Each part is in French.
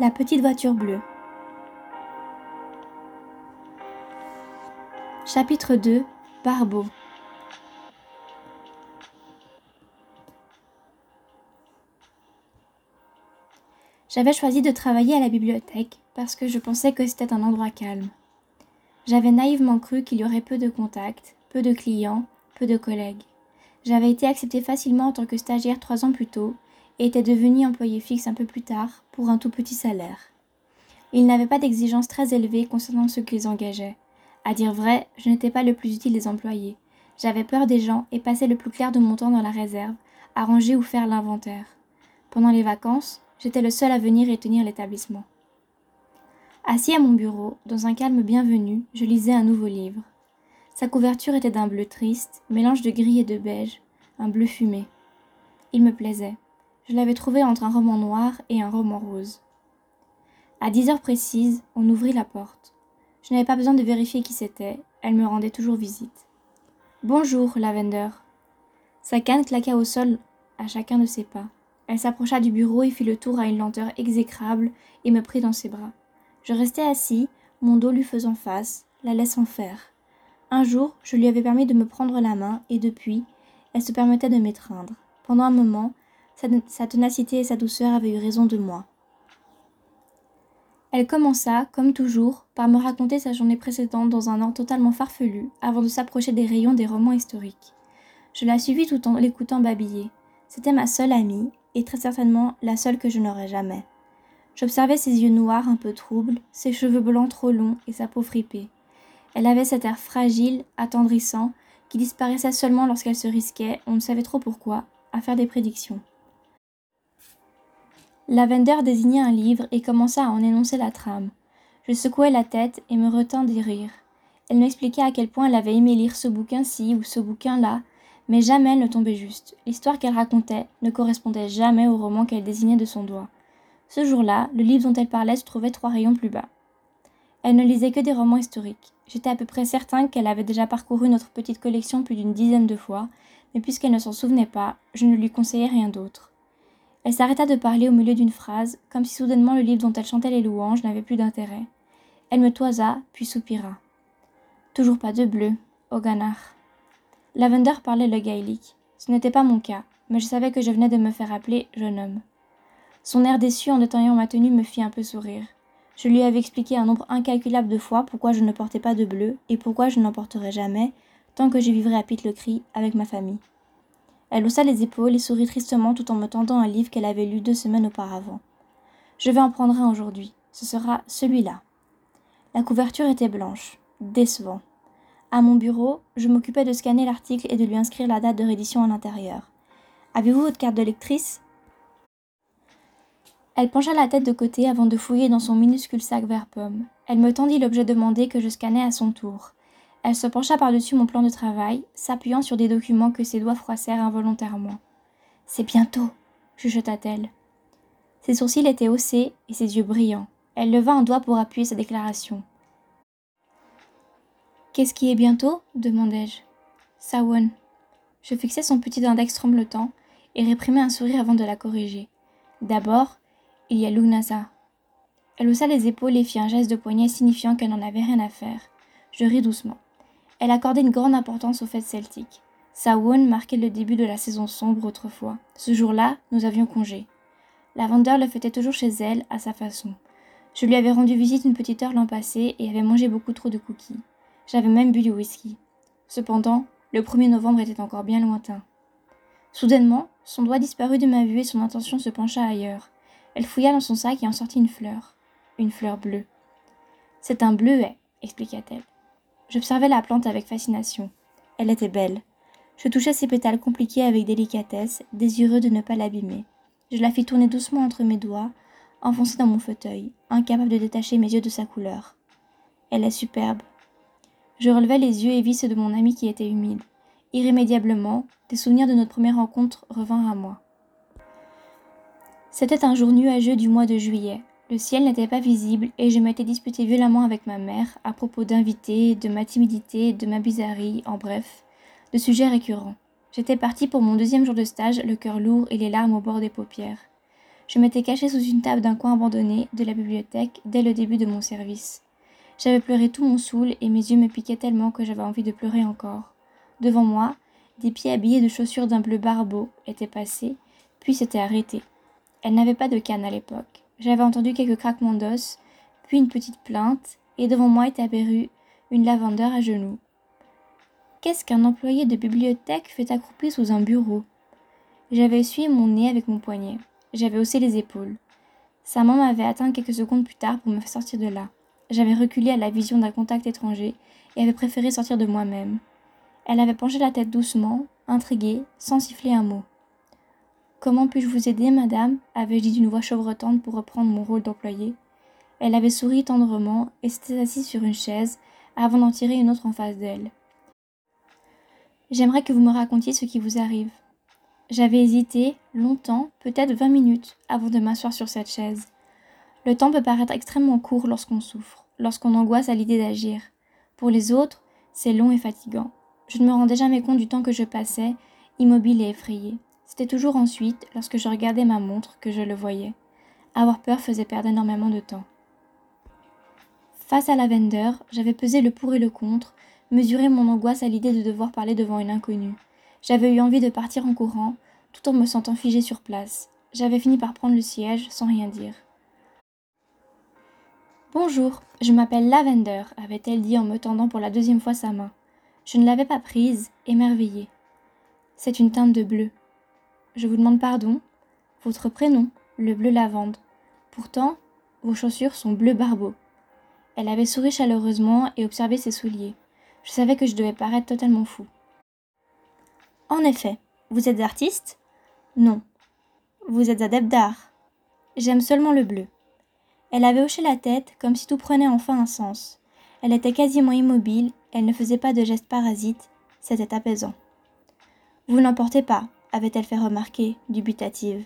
La petite voiture bleue. Chapitre 2 Barbeau J'avais choisi de travailler à la bibliothèque parce que je pensais que c'était un endroit calme. J'avais naïvement cru qu'il y aurait peu de contacts, peu de clients, peu de collègues. J'avais été acceptée facilement en tant que stagiaire trois ans plus tôt et était devenue employée fixe un peu plus tard pour un tout petit salaire. Ils n'avaient pas d'exigences très élevées concernant ceux qu'ils engageaient. À dire vrai, je n'étais pas le plus utile des employés. J'avais peur des gens et passais le plus clair de mon temps dans la réserve, à ranger ou faire l'inventaire. Pendant les vacances, j'étais le seul à venir et tenir l'établissement. Assis à mon bureau, dans un calme bienvenu, je lisais un nouveau livre. Sa couverture était d'un bleu triste, mélange de gris et de beige, un bleu fumé. Il me plaisait. Je l'avais trouvé entre un roman noir et un roman rose. À dix heures précises, on ouvrit la porte. Je n'avais pas besoin de vérifier qui c'était, elle me rendait toujours visite. Bonjour, Lavender. Sa canne claqua au sol à chacun de ses pas. Elle s'approcha du bureau et fit le tour à une lenteur exécrable et me prit dans ses bras. Je restai assis, mon dos lui faisant face, la laissant faire. Un jour, je lui avais permis de me prendre la main, et depuis, elle se permettait de m'étreindre. Pendant un moment, sa, ténacité et sa douceur avaient eu raison de moi. Elle commença, comme toujours, par me raconter sa journée précédente dans un ordre totalement farfelu, avant de s'approcher des rayons des romans historiques. Je la suivis tout en l'écoutant babiller. C'était ma seule amie, et très certainement la seule que je n'aurais jamais. J'observais ses yeux noirs un peu troubles, ses cheveux blancs trop longs et sa peau fripée. Elle avait cet air fragile, attendrissant, qui disparaissait seulement lorsqu'elle se risquait, on ne savait trop pourquoi, à faire des prédictions. Lavender désigna un livre et commença à en énoncer la trame. Je secouai la tête et me retins des rires. Elle m'expliqua à quel point elle avait aimé lire ce bouquin-ci ou ce bouquin-là, mais jamais elle ne tombait juste. L'histoire qu'elle racontait ne correspondait jamais au roman qu'elle désignait de son doigt. Ce jour-là, le livre dont elle parlait se trouvait trois rayons plus bas. Elle ne lisait que des romans historiques. J'étais à peu près certain qu'elle avait déjà parcouru notre petite collection plus d'une dizaine de fois, mais puisqu'elle ne s'en souvenait pas, je ne lui conseillais rien d'autre. Elle s'arrêta de parler au milieu d'une phrase, comme si soudainement le livre dont elle chantait les louanges n'avait plus d'intérêt. Elle me toisa, puis soupira. Toujours pas de bleu, au ganard. Lavender parlait le gaélique. Ce n'était pas mon cas, mais je savais que je venais de me faire appeler jeune homme. Son air déçu en détaillant ma tenue me fit un peu sourire. Je lui avais expliqué un nombre incalculable de fois pourquoi je ne portais pas de bleu et pourquoi je n'en porterais jamais tant que je vivrais à Pitlochry avec ma famille. Elle haussa les épaules et sourit tristement tout en me tendant un livre qu'elle avait lu deux semaines auparavant. Je vais en prendre un aujourd'hui. Ce sera celui-là. La couverture était blanche. Décevant. À mon bureau, je m'occupais de scanner l'article et de lui inscrire la date de réédition à l'intérieur. Avez-vous votre carte de lectrice? Elle pencha la tête de côté avant de fouiller dans son minuscule sac vert pomme. Elle me tendit l'objet demandé que je scannais à son tour. Elle se pencha par-dessus mon plan de travail, s'appuyant sur des documents que ses doigts froissèrent involontairement. C'est bientôt, chuchota-t-elle. Ses sourcils étaient haussés et ses yeux brillants. Elle leva un doigt pour appuyer sa déclaration. Qu'est-ce qui est bientôt? demandai-je. Sawon. Je fixai son petit index tremblotant et réprimai un sourire avant de la corriger. D'abord, il y a Lugnasa. Elle haussa les épaules et fit un geste de poignet signifiant qu'elle n'en avait rien à faire. Je ris doucement. Elle accordait une grande importance aux fêtes celtiques. Sawon marquait le début de la saison sombre autrefois. Ce jour-là, nous avions congé. Lavender le fêtait toujours chez elle, à sa façon. Je lui avais rendu visite une petite heure l'an passé et avait mangé beaucoup trop de cookies. J'avais même bu du whisky. Cependant, le 1er novembre était encore bien lointain. Soudainement, son doigt disparut de ma vue et son intention se pencha ailleurs. Elle fouilla dans son sac et en sortit une fleur. Une fleur bleue. C'est un bleuet, expliqua-t-elle. J'observais la plante avec fascination. Elle était belle. Je touchais ses pétales compliqués avec délicatesse, désireux de ne pas l'abîmer. Je la fis tourner doucement entre mes doigts, enfoncée dans mon fauteuil, incapable de détacher mes yeux de sa couleur. Elle est superbe, je relevai les yeux et vis ceux de mon ami qui étaient humides. Irrémédiablement, des souvenirs de notre première rencontre revinrent à moi. C'était un jour nuageux du mois de juillet. Le ciel n'était pas visible et je m'étais disputé violemment avec ma mère à propos d'invités, de ma timidité, de ma bizarrerie, en bref, de sujets récurrents. J'étais partie pour mon deuxième jour de stage, le cœur lourd et les larmes au bord des paupières. Je m'étais cachée sous une table d'un coin abandonné de la bibliothèque dès le début de mon service. J'avais pleuré tout mon saoul et mes yeux me piquaient tellement que j'avais envie de pleurer encore. Devant moi, des pieds habillés de chaussures d'un bleu barbeau étaient passés, puis s'étaient arrêtés. Elle n'avait pas de canne à l'époque. J'avais entendu quelques craquements d'os, puis une petite plainte, et devant moi était apparue une lavandeur à genoux. Qu'est-ce qu'un employé de bibliothèque fait accroupi sous un bureau? J'avais essuyé mon nez avec mon poignet. J'avais haussé les épaules. Sa main m'avait atteint quelques secondes plus tard pour me faire sortir de là. J'avais reculé à la vision d'un contact étranger et avait préféré sortir de moi-même. Elle avait penché la tête doucement, intriguée, sans siffler un mot. Comment puis-je vous aider, madame? avais-je dit d'une voix chevrotante pour reprendre mon rôle d'employé. Elle avait souri tendrement et s'était assise sur une chaise avant d'en tirer une autre en face d'elle. J'aimerais que vous me racontiez ce qui vous arrive. J'avais hésité, longtemps, peut-être vingt minutes, avant de m'asseoir sur cette chaise. Le temps peut paraître extrêmement court lorsqu'on souffre, lorsqu'on angoisse à l'idée d'agir. Pour les autres, c'est long et fatigant. Je ne me rendais jamais compte du temps que je passais, immobile et effrayée. C'était toujours ensuite, lorsque je regardais ma montre, que je le voyais. Avoir peur faisait perdre énormément de temps. Face à Lavender, j'avais pesé le pour et le contre, mesuré mon angoisse à l'idée de devoir parler devant une inconnue. J'avais eu envie de partir en courant, tout en me sentant figée sur place. J'avais fini par prendre le siège sans rien dire. Bonjour, je m'appelle Lavender, avait-elle dit en me tendant pour la deuxième fois sa main. Je ne l'avais pas prise, émerveillée. C'est une teinte de bleu. Je vous demande pardon. Votre prénom, le bleu lavande. Pourtant, vos chaussures sont bleu barbeau. Elle avait souri chaleureusement et observé ses souliers. Je savais que je devais paraître totalement fou. En effet, vous êtes artiste? Non. Vous êtes adepte d'art J'aime seulement le bleu. Elle avait hoché la tête comme si tout prenait enfin un sens. Elle était quasiment immobile, elle ne faisait pas de gestes parasites, c'était apaisant. Vous n'emportez pas, avait-elle fait remarquer, dubitative.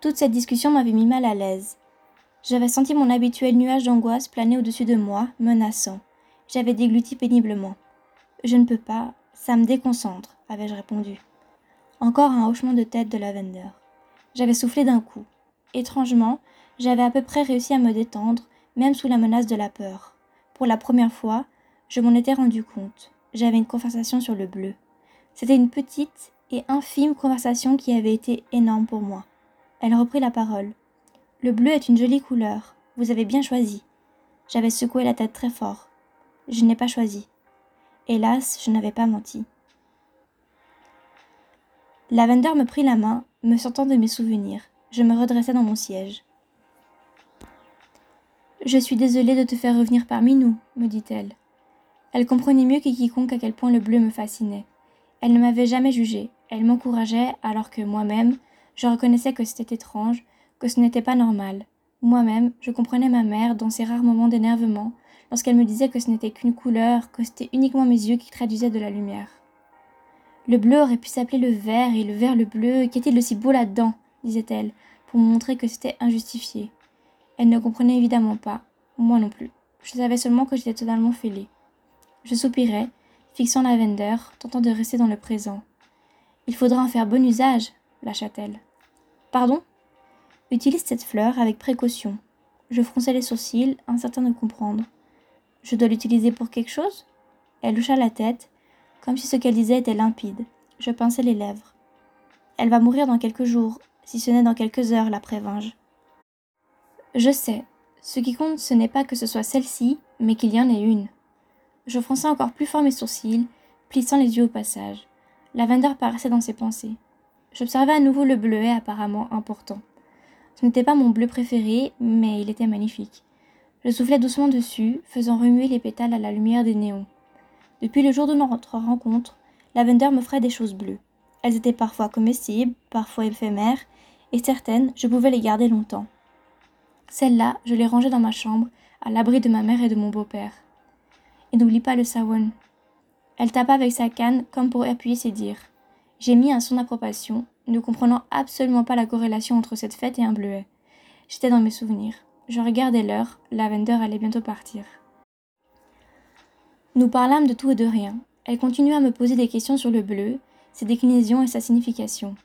Toute cette discussion m'avait mis mal à l'aise. J'avais senti mon habituel nuage d'angoisse planer au-dessus de moi, menaçant. J'avais dégluti péniblement. Je ne peux pas, ça me déconcentre, avais-je répondu. Encore un hochement de tête de Lavender. J'avais soufflé d'un coup. Étrangement, j'avais à peu près réussi à me détendre, même sous la menace de la peur. Pour la première fois, je m'en étais rendu compte. J'avais une conversation sur le bleu. C'était une petite et infime conversation qui avait été énorme pour moi. Elle reprit la parole. Le bleu est une jolie couleur. Vous avez bien choisi. J'avais secoué la tête très fort. Je n'ai pas choisi. Hélas, je n'avais pas menti. Lavender me prit la main, me sortant de mes souvenirs. Je me redressai dans mon siège. Je suis désolée de te faire revenir parmi nous, me dit-elle. Elle comprenait mieux que quiconque à quel point le bleu me fascinait. Elle ne m'avait jamais jugée, elle m'encourageait alors que moi-même, je reconnaissais que c'était étrange, que ce n'était pas normal. Moi-même, je comprenais ma mère dans ses rares moments d'énervement, lorsqu'elle me disait que ce n'était qu'une couleur, que c'était uniquement mes yeux qui traduisaient de la lumière. Le bleu aurait pu s'appeler le vert et le vert le bleu, qu'est-il de si beau là-dedans disait-elle, pour me montrer que c'était injustifié. Elle ne comprenait évidemment pas, moi non plus. Je savais seulement que j'étais totalement fêlée. Je soupirais, fixant Lavender, tentant de rester dans le présent. Il faudra en faire bon usage, lâcha-t-elle. Pardon? Utilise cette fleur avec précaution. Je fronçai les sourcils, incertain de comprendre. Je dois l'utiliser pour quelque chose? Elle hocha la tête, comme si ce qu'elle disait était limpide. Je pinçai les lèvres. Elle va mourir dans quelques jours, si ce n'est dans quelques heures, la prévinge. Je sais. Ce qui compte, ce n'est pas que ce soit celle-ci, mais qu'il y en ait une. Je fronçai encore plus fort mes sourcils, plissant les yeux au passage. Lavender paraissait dans ses pensées. J'observais à nouveau le bleuet apparemment important. Ce n'était pas mon bleu préféré, mais il était magnifique. Je soufflais doucement dessus, faisant remuer les pétales à la lumière des néons. Depuis le jour de notre rencontre, Lavender m'offrait des choses bleues. Elles étaient parfois comestibles, parfois éphémères, et certaines, je pouvais les garder longtemps. Celles-là, je les rangeais dans ma chambre, à l'abri de ma mère et de mon beau-père. Et n'oublie pas le Sawan. Elle tapa avec sa canne comme pour appuyer ses dires. J'ai mis un son d'approbation, ne comprenant absolument pas la corrélation entre cette fête et un bleuet. J'étais dans mes souvenirs. Je regardais l'heure, Lavender allait bientôt partir. Nous parlâmes de tout et de rien. Elle continuait à me poser des questions sur le bleu, ses déclinaisons et sa signification.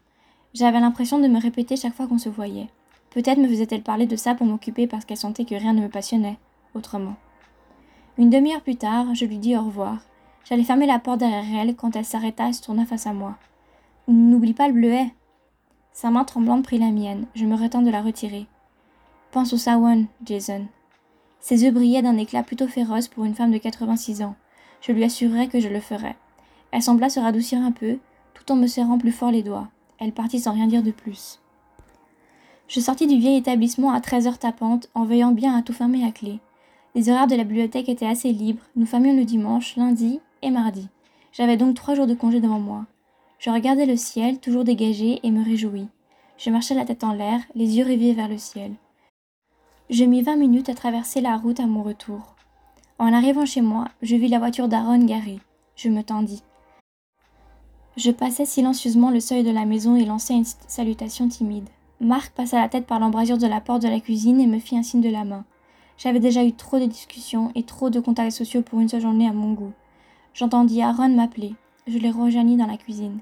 J'avais l'impression de me répéter chaque fois qu'on se voyait. Peut-être me faisait-elle parler de ça pour m'occuper parce qu'elle sentait que rien ne me passionnait autrement. Une demi-heure plus tard, je lui dis au revoir. J'allais fermer la porte derrière elle quand elle s'arrêta et se tourna face à moi. N'oublie pas le bleuet. Sa main tremblante prit la mienne. Je me retins de la retirer. Pense au Sawan, Jason. Ses yeux brillaient d'un éclat plutôt féroce pour une femme de 86 ans. Je lui assurerai que je le ferai. Elle sembla se radoucir un peu, tout en me serrant plus fort les doigts. Elle partit sans rien dire de plus. Je sortis du vieil établissement à treize heures tapantes, en veillant bien à tout fermer à clé. Les horaires de la bibliothèque étaient assez libres, nous fermions le dimanche, lundi et mardi. J'avais donc trois jours de congé devant moi. Je regardais le ciel, toujours dégagé, et me réjouis. Je marchais la tête en l'air, les yeux rivés vers le ciel. Je mis vingt minutes à traverser la route à mon retour. En arrivant chez moi, je vis la voiture d'Aaron garée. Je me tendis. Je passai silencieusement le seuil de la maison et lançai une salutation timide. Marc passa la tête par l'embrasure de la porte de la cuisine et me fit un signe de la main. J'avais déjà eu trop de discussions et trop de contacts sociaux pour une seule journée à mon goût. J'entendis Aaron m'appeler. Je l'ai rejoigni dans la cuisine.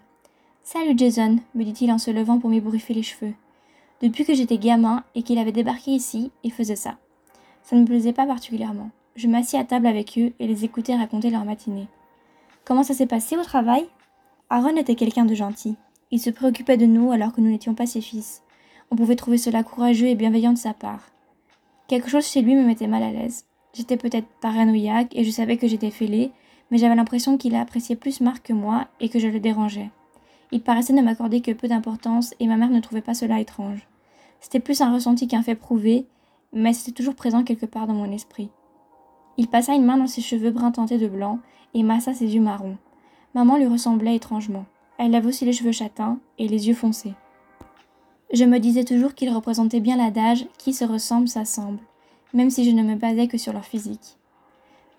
Salut Jason, me dit-il en se levant pour m'ébouriffer les cheveux. Depuis que j'étais gamin et qu'il avait débarqué ici, il faisait ça. Ça ne me plaisait pas particulièrement. Je m'assis à table avec eux et les écoutais raconter leur matinée. Comment ça s'est passé au travail? Aaron était quelqu'un de gentil. Il se préoccupait de nous alors que nous n'étions pas ses fils. On pouvait trouver cela courageux et bienveillant de sa part. Quelque chose chez lui me mettait mal à l'aise. J'étais peut-être paranoïaque et je savais que j'étais fêlée, mais j'avais l'impression qu'il appréciait plus Marc que moi et que je le dérangeais. Il paraissait ne m'accorder que peu d'importance et ma mère ne trouvait pas cela étrange. C'était plus un ressenti qu'un fait prouvé, mais c'était toujours présent quelque part dans mon esprit. Il passa une main dans ses cheveux bruns tentés de blanc et massa ses yeux marrons. Maman lui ressemblait étrangement. Elle avait aussi les cheveux châtains et les yeux foncés. Je me disais toujours qu'il représentait bien l'adage qui se ressemble s'assemble, même si je ne me basais que sur leur physique.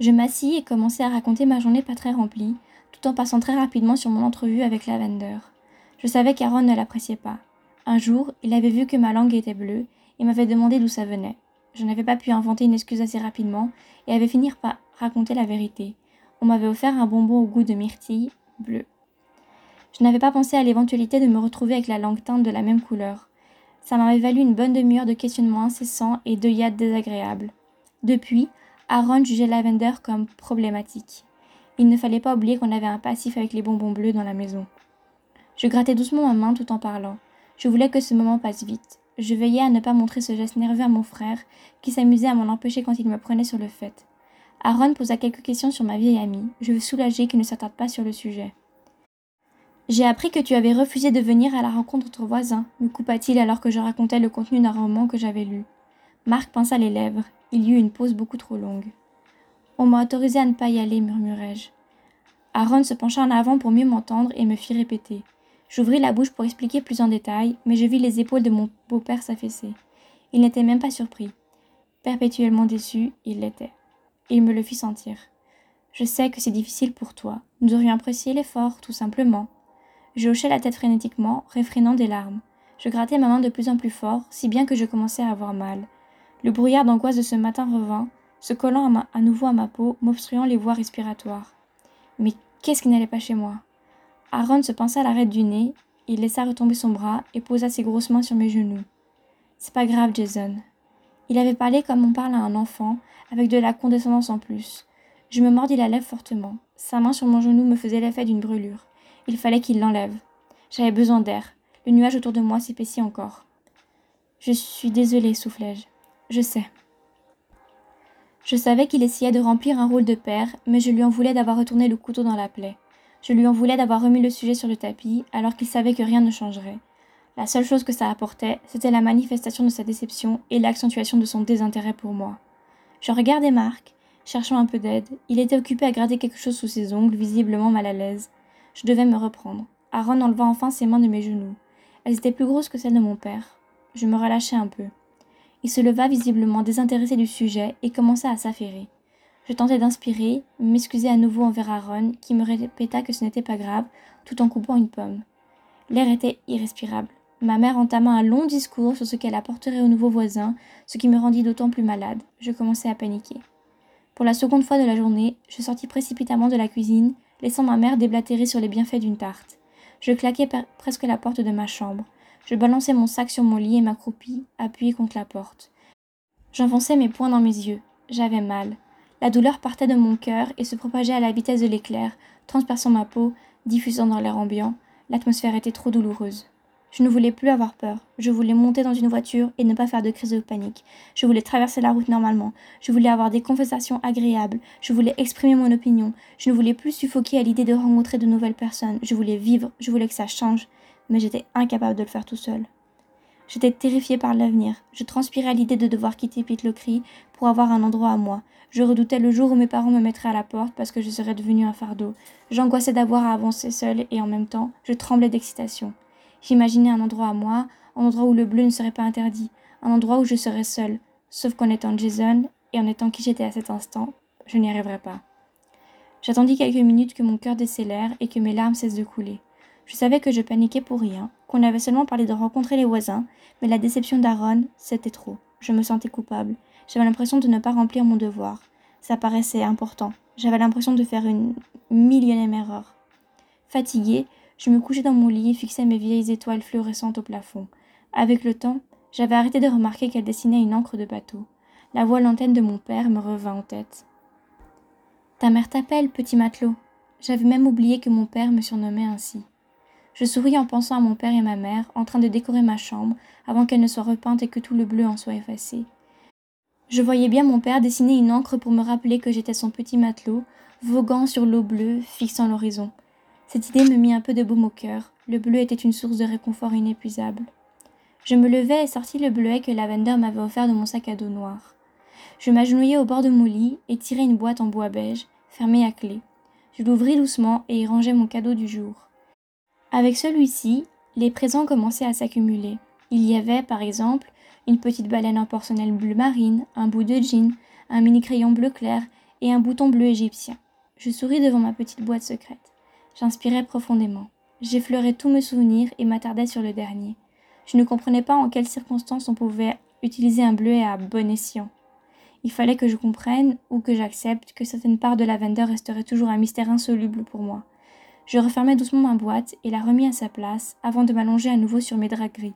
Je m'assis et commençai à raconter ma journée pas très remplie, tout en passant très rapidement sur mon entrevue avec Lavender. Je savais qu'Aaron ne l'appréciait pas. Un jour, il avait vu que ma langue était bleue et m'avait demandé d'où ça venait. Je n'avais pas pu inventer une excuse assez rapidement et avait fini par raconter la vérité. On m'avait offert un bonbon au goût de myrtille bleu. Je n'avais pas pensé à l'éventualité de me retrouver avec la langue teinte de la même couleur. Ça m'avait valu une bonne demi-heure de questionnements incessants et d'œillades désagréables. Depuis, Aaron jugeait Lavender comme problématique. Il ne fallait pas oublier qu'on avait un passif avec les bonbons bleus dans la maison. Je grattais doucement ma main tout en parlant. Je voulais que ce moment passe vite. Je veillais à ne pas montrer ce geste nerveux à mon frère, qui s'amusait à m'en empêcher quand il me prenait sur le fait. Aaron posa quelques questions sur ma vieille amie. Je veux soulager qu'il ne s'attarde pas sur le sujet. J'ai appris que tu avais refusé de venir à la rencontre de ton voisin, me coupa-t-il alors que je racontais le contenu d'un roman que j'avais lu. Marc pinça les lèvres. Il y eut une pause beaucoup trop longue. On m'a autorisé à ne pas y aller, murmurai-je. Aaron se pencha en avant pour mieux m'entendre et me fit répéter. J'ouvris la bouche pour expliquer plus en détail, mais je vis les épaules de mon beau-père s'affaisser. Il n'était même pas surpris. Perpétuellement déçu, il l'était. Il me le fit sentir. Je sais que c'est difficile pour toi. Nous aurions apprécié l'effort, tout simplement. Je hochai la tête frénétiquement, réfrénant des larmes. Je grattais ma main de plus en plus fort, si bien que je commençais à avoir mal. Le brouillard d'angoisse de ce matin revint, se collant à, nouveau à ma peau, m'obstruant les voies respiratoires. Mais qu'est-ce qui n'allait pas chez moi? Aaron se pinça à l'arête du nez, il laissa retomber son bras et posa ses grosses mains sur mes genoux. C'est pas grave, Jason. Il avait parlé comme on parle à un enfant, avec de la condescendance en plus. Je me mordis la lèvre fortement. Sa main sur mon genou me faisait l'effet d'une brûlure. Il fallait qu'il l'enlève. J'avais besoin d'air. Le nuage autour de moi s'épaissit encore. Je suis désolée, soufflai-je. Je sais. Je savais qu'il essayait de remplir un rôle de père, mais je lui en voulais d'avoir retourné le couteau dans la plaie. Je lui en voulais d'avoir remis le sujet sur le tapis, alors qu'il savait que rien ne changerait. La seule chose que ça apportait, c'était la manifestation de sa déception et l'accentuation de son désintérêt pour moi. Je regardais Marc, cherchant un peu d'aide. Il était occupé à gratter quelque chose sous ses ongles, visiblement mal à l'aise. Je devais me reprendre. Aaron enleva enfin ses mains de mes genoux. Elles étaient plus grosses que celles de mon père. Je me relâchai un peu. Il se leva visiblement désintéressé du sujet et commença à s'affairer. Je tentai d'inspirer, m'excuser à nouveau envers Aaron, qui me répéta que ce n'était pas grave, tout en coupant une pomme. L'air était irrespirable. Ma mère entama un long discours sur ce qu'elle apporterait aux nouveaux voisins, ce qui me rendit d'autant plus malade. Je commençai à paniquer. Pour la seconde fois de la journée, je sortis précipitamment de la cuisine, laissant ma mère déblatérer sur les bienfaits d'une tarte. Je claquai presque la porte de ma chambre. Je balançai mon sac sur mon lit et m'accroupis, appuyé contre la porte. J'enfonçais mes poings dans mes yeux. J'avais mal. La douleur partait de mon cœur et se propageait à la vitesse de l'éclair, transperçant ma peau, diffusant dans l'air ambiant. L'atmosphère était trop douloureuse. Je ne voulais plus avoir peur. Je voulais monter dans une voiture et ne pas faire de crise de panique. Je voulais traverser la route normalement. Je voulais avoir des conversations agréables. Je voulais exprimer mon opinion. Je ne voulais plus suffoquer à l'idée de rencontrer de nouvelles personnes. Je voulais vivre. Je voulais que ça change. Mais j'étais incapable de le faire tout seul. J'étais terrifiée par l'avenir. Je transpirais à l'idée de devoir quitter Pitlochry pour avoir un endroit à moi. Je redoutais le jour où mes parents me mettraient à la porte parce que je serais devenue un fardeau. J'angoissais d'avoir à avancer seule et en même temps, je tremblais d'excitation. J'imaginais un endroit à moi, un endroit où le bleu ne serait pas interdit, un endroit où je serais seule, sauf qu'en étant Jason et en étant qui j'étais à cet instant, je n'y arriverais pas. J'attendis quelques minutes que mon cœur décélère et que mes larmes cessent de couler. Je savais que je paniquais pour rien, qu'on avait seulement parlé de rencontrer les voisins, mais la déception d'Aaron, c'était trop. Je me sentais coupable. J'avais l'impression de ne pas remplir mon devoir. Ça paraissait important. J'avais l'impression de faire une millionième erreur. Fatiguée, je me couchais dans mon lit et fixais mes vieilles étoiles fluorescentes au plafond. Avec le temps, j'avais arrêté de remarquer qu'elle dessinait une encre de bateau. La voix lanterne de mon père me revint en tête. Ta mère t'appelle, petit matelot. J'avais même oublié que mon père me surnommait ainsi. Je souris en pensant à mon père et ma mère en train de décorer ma chambre avant qu'elle ne soit repeinte et que tout le bleu en soit effacé. Je voyais bien mon père dessiner une encre pour me rappeler que j'étais son petit matelot, voguant sur l'eau bleue, fixant l'horizon. Cette idée me mit un peu de baume au cœur. Le bleu était une source de réconfort inépuisable. Je me levai et sortis le bleuet que Lavender m'avait offert de mon sac à dos noir. Je m'agenouillai au bord de mon lit et tirai une boîte en bois beige, fermée à clé. Je l'ouvris doucement et y rangeai mon cadeau du jour. Avec celui-ci, les présents commençaient à s'accumuler. Il y avait, par exemple, une petite baleine en porcelaine bleu marine, un bout de jean, un mini crayon bleu clair et un bouton bleu égyptien. Je souris devant ma petite boîte secrète. J'inspirais profondément. J'effleurais tous mes souvenirs et m'attardais sur le dernier. Je ne comprenais pas en quelles circonstances on pouvait utiliser un bleuet à bon escient. Il fallait que je comprenne ou que j'accepte que certaines parts de lavender resteraient toujours un mystère insoluble pour moi. Je refermai doucement ma boîte et la remis à sa place avant de m'allonger à nouveau sur mes draps gris.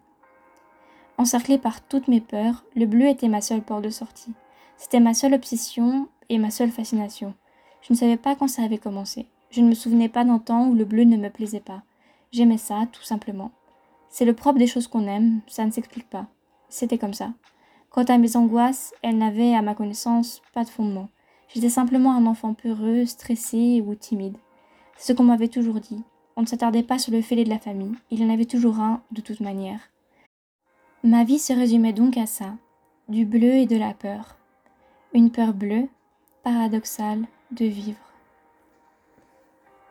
Encerclé par toutes mes peurs, le bleu était ma seule porte de sortie. C'était ma seule obsession et ma seule fascination. Je ne savais pas quand ça avait commencé. Je ne me souvenais pas d'un temps où le bleu ne me plaisait pas. J'aimais ça, tout simplement. C'est le propre des choses qu'on aime, ça ne s'explique pas. C'était comme ça. Quant à mes angoisses, elles n'avaient, à ma connaissance, pas de fondement. J'étais simplement un enfant peureux, stressé ou timide. Ce qu'on m'avait toujours dit. On ne s'attardait pas sur le fêlé de la famille, il y en avait toujours un, de toute manière. Ma vie se résumait donc à ça, du bleu et de la peur. Une peur bleue, paradoxale, de vivre.